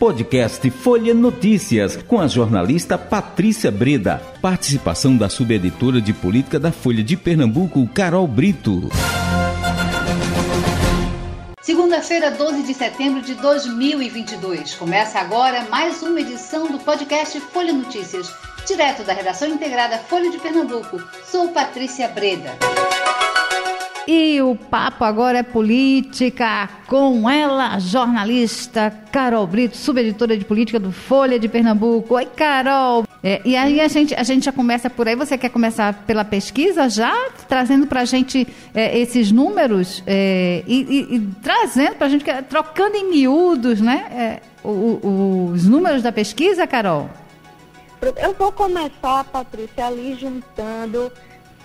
Podcast Folha Notícias, com a jornalista Patrícia Breda. Participação da subeditora de política da Folha de Pernambuco, Carol Brito. Segunda-feira, 12 de setembro de 2022. Começa agora mais uma edição do podcast Folha Notícias, direto da redação integrada Folha de Pernambuco. Sou Patrícia Breda. E o papo agora é política com ela, jornalista Carol Brito, subeditora de política do Folha de Pernambuco. Oi, Carol. É, e aí a gente, a gente já começa por aí. Você quer começar pela pesquisa já, trazendo para a gente é, esses números é, e, e, e, trazendo para a gente, trocando em miúdos, né? É, o, o, os números da pesquisa, Carol? Eu vou começar, Patrícia, ali juntando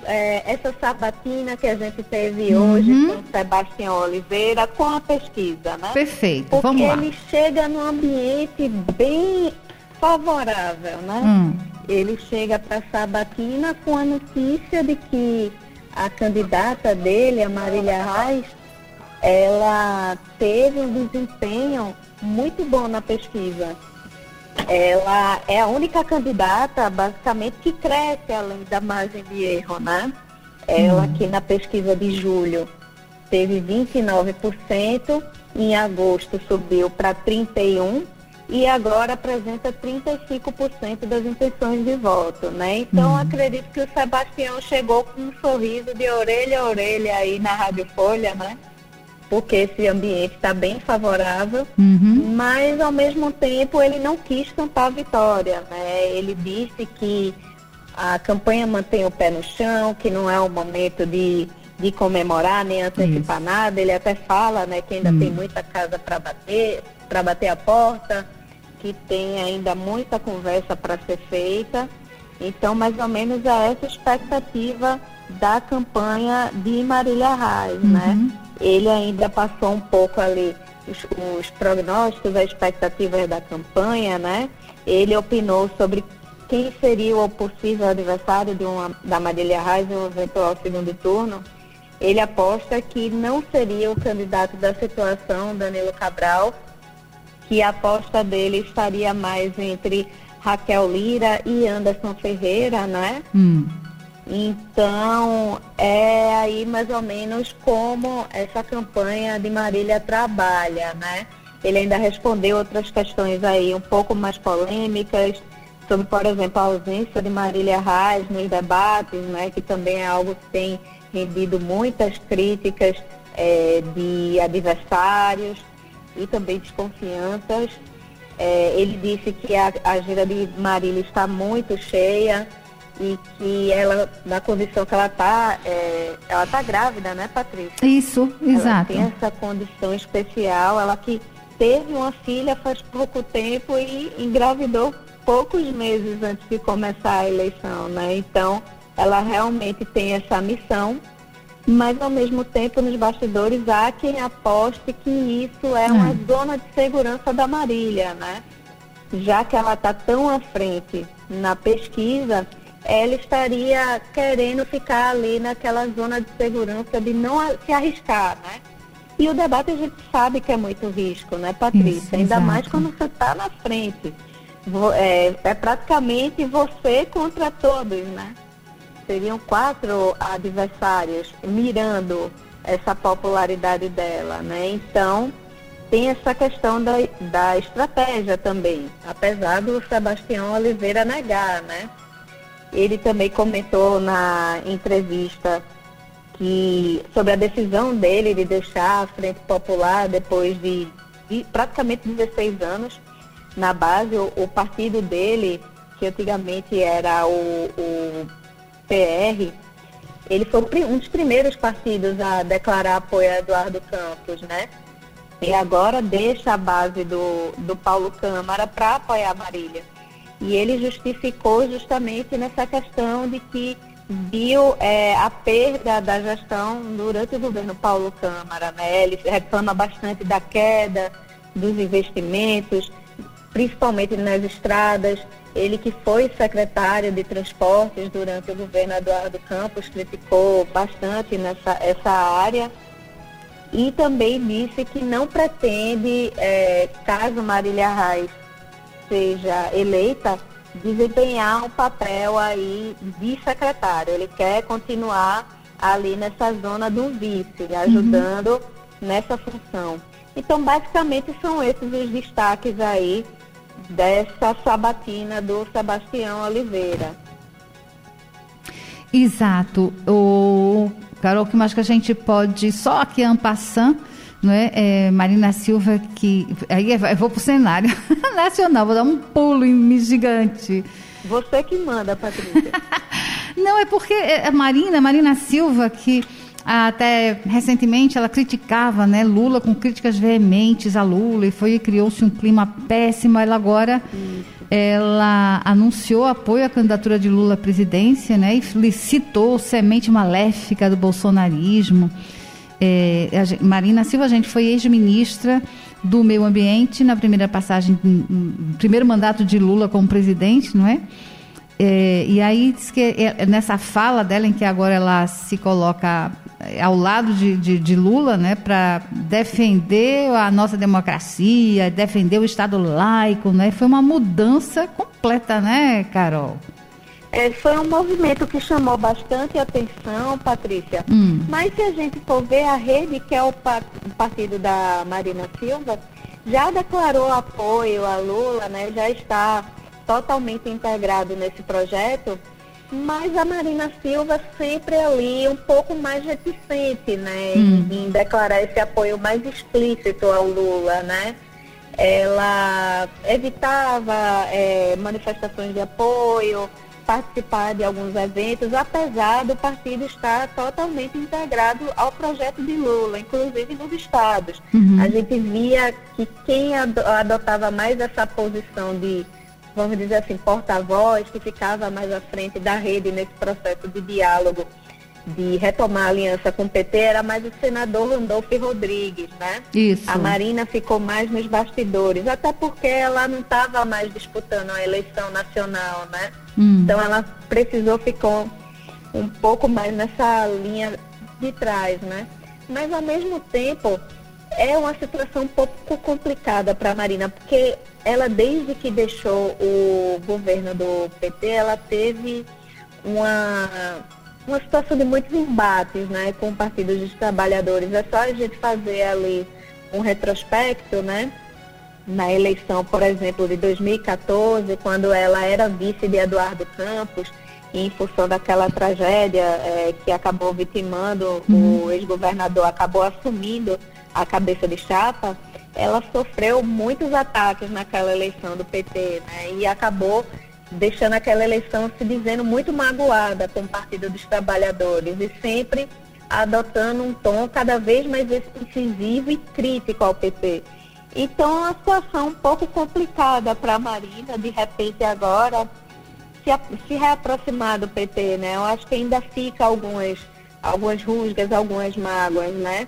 é, essa sabatina que a gente teve uhum. hoje com o Sebastião Oliveira com a pesquisa, né? Perfeito, Porque vamos lá. ele chega num ambiente bem favorável, né? Hum. Ele chega para a sabatina com a notícia de que a candidata dele, a Marília Reis, ela teve um desempenho muito bom na pesquisa. Ela é a única candidata, basicamente, que cresce além da margem de erro, né? Ela hum. aqui na pesquisa de julho teve 29%, em agosto subiu para 31% e agora apresenta 35% das intenções de voto, né? Então hum. acredito que o Sebastião chegou com um sorriso de orelha a orelha aí na Rádio Folha, né? Porque esse ambiente está bem favorável, uhum. mas ao mesmo tempo ele não quis cantar a vitória. Né? Ele disse que a campanha mantém o pé no chão, que não é o momento de, de comemorar nem antecipar Isso. nada. Ele até fala né, que ainda uhum. tem muita casa para bater, para bater a porta, que tem ainda muita conversa para ser feita. Então, mais ou menos é essa expectativa da campanha de Marília Reis, né? uhum. né? Ele ainda passou um pouco ali os, os prognósticos, as expectativas da campanha, né? Ele opinou sobre quem seria o possível adversário de uma, da Marília Reis em um eventual segundo turno. Ele aposta que não seria o candidato da situação, Danilo Cabral, que a aposta dele estaria mais entre Raquel Lira e Anderson Ferreira, né? Hum. Então, é aí mais ou menos como essa campanha de Marília trabalha, né? Ele ainda respondeu outras questões aí um pouco mais polêmicas, sobre, por exemplo, a ausência de Marília Reis nos debates, né? Que também é algo que tem rendido muitas críticas é, de adversários e também desconfianças. É, ele disse que a agenda de Marília está muito cheia, e que ela, na condição que ela está, é, ela está grávida, né, Patrícia? Isso, exato. Ela tem essa condição especial, ela que teve uma filha faz pouco tempo e engravidou poucos meses antes de começar a eleição, né? Então, ela realmente tem essa missão, mas ao mesmo tempo nos bastidores há quem aposte que isso é uma hum. zona de segurança da Marília, né? Já que ela está tão à frente na pesquisa, ela estaria querendo ficar ali naquela zona de segurança de não se arriscar, né? E o debate a gente sabe que é muito risco, né, Patrícia? Isso, Ainda exato. mais quando você está na frente. É, é praticamente você contra todos, né? Seriam quatro adversários mirando essa popularidade dela, né? Então, tem essa questão da, da estratégia também, apesar do Sebastião Oliveira negar, né? Ele também comentou na entrevista que sobre a decisão dele de deixar a Frente Popular depois de, de praticamente 16 anos na base, o, o, partido dele, que antigamente era o, o PR, ele foi um dos primeiros partidos a declarar apoio a Eduardo Campos, né? E agora deixa a base do, do Paulo Câmara para apoiar a Marília. E ele justificou justamente nessa questão de que viu é, a perda da gestão durante o governo Paulo Câmara. Né? Ele reclama bastante da queda dos investimentos, principalmente nas estradas. Ele que foi secretário de transportes durante o governo Eduardo Campos criticou bastante nessa essa área. e também disse que não pretende, é, caso Marília Reis seja eleita, desempenhar um papel aí de secretário. Ele quer continuar ali nessa zona do vice, ajudando uhum. nessa função. Então, basicamente, são esses os destaques aí dessa sabatina do Sebastião Oliveira. Exato. O Carol, que mais que a gente pode, só aqui ampassando, é? é? Marina Silva, que. Aí eu vou para o cenário nacional, vou dar um pulo em gigante. Você que manda, Patrícia. não, é porque a Marina, Marina Silva, que até recentemente ela criticava né, Lula com críticas veementes a Lula e foi criou-se um clima péssimo. Ela agora ela anunciou apoio à candidatura de Lula à presidência né, e citou semente maléfica do bolsonarismo. É, Marina Silva, a gente foi ex-ministra do meio ambiente na primeira passagem, primeiro mandato de Lula como presidente, não é? É, e aí diz que é, nessa fala dela, em que agora ela se coloca é, ao lado de, de, de Lula, né, para defender a nossa democracia, defender o Estado laico, né, foi uma mudança completa, né, Carol? É, foi um movimento que chamou bastante atenção, Patrícia. Hum. Mas se a gente for ver a rede, que é o, partido da Marina Silva, já declarou apoio a Lula, né, já está totalmente integrado nesse projeto, mas a Marina Silva sempre ali um pouco mais reticente, né, hum. em, em, declarar esse apoio mais explícito ao Lula, né? Ela evitava é, manifestações de apoio, participar de alguns eventos, apesar do partido estar totalmente integrado ao projeto de Lula, inclusive nos estados. Uhum. A gente via que quem adotava mais essa posição de vamos dizer assim, porta-voz, que ficava mais à frente da rede nesse processo de diálogo, de retomar a aliança com o PT, era mais o senador Randolph Rodrigues, né? Isso. A Marina ficou mais nos bastidores, até porque ela não estava mais disputando a eleição nacional, né? Hum. Então ela precisou ficar um pouco mais nessa linha de trás, né? Mas ao mesmo tempo é uma situação um pouco complicada para a Marina, porque ela, desde que deixou o governo do PT, ela teve uma, uma situação de muitos embates né, com o Partido dos Trabalhadores. É só a gente fazer ali um retrospecto, né? Na eleição, por exemplo, de 2014, quando ela era vice de Eduardo Campos, em função daquela tragédia é, que acabou vitimando, uhum. o ex-governador acabou assumindo a cabeça de chapa, ela sofreu muitos ataques naquela eleição do PT, né? E acabou deixando aquela eleição se dizendo muito magoada com o Partido dos Trabalhadores e sempre adotando um tom cada vez mais incisivo e crítico ao PT. Então, é uma situação um pouco complicada para a Marina, de repente agora, se, se reaproximar do PT, né? Eu acho que ainda fica algumas, algumas rusgas, algumas mágoas, né?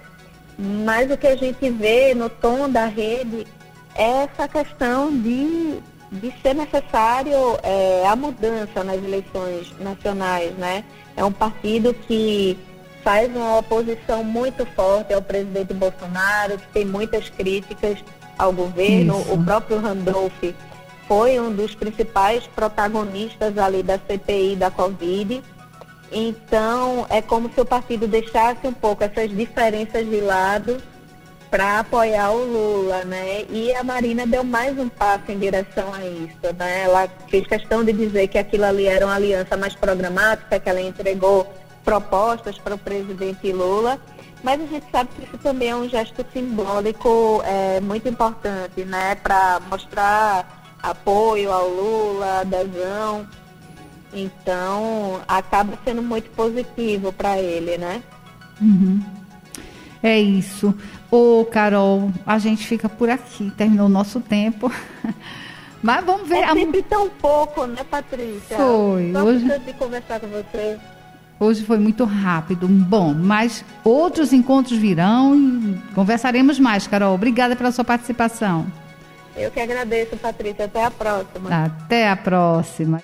Mas o que a gente vê no tom da rede é essa questão de, de ser necessário é, a mudança nas eleições nacionais, né? É um partido que faz uma oposição muito forte ao presidente Bolsonaro, que tem muitas críticas ao governo. Isso. O próprio Randolph foi um dos principais protagonistas ali da CPI da Covid. Então, é como se o partido deixasse um pouco essas diferenças de lado para apoiar o Lula, né? E a Marina deu mais um passo em direção a isso, né? Ela fez questão de dizer que aquilo ali era uma aliança mais programática, que ela entregou propostas para o presidente Lula, mas a gente sabe que isso também é um gesto simbólico é, muito importante, né? Para mostrar apoio ao Lula, adesão. Então, acaba sendo muito positivo para ele, né? Uhum. É isso. Ô, Carol, a gente fica por aqui. Terminou o nosso tempo. Mas vamos ver. É sempre tão pouco, né, Patrícia? Foi. Só Hoje... de conversar com você. Hoje foi muito rápido. Bom, mas outros encontros virão e conversaremos mais, Carol. Obrigada pela sua participação. Eu que agradeço, Patrícia. Até a próxima. Até a próxima.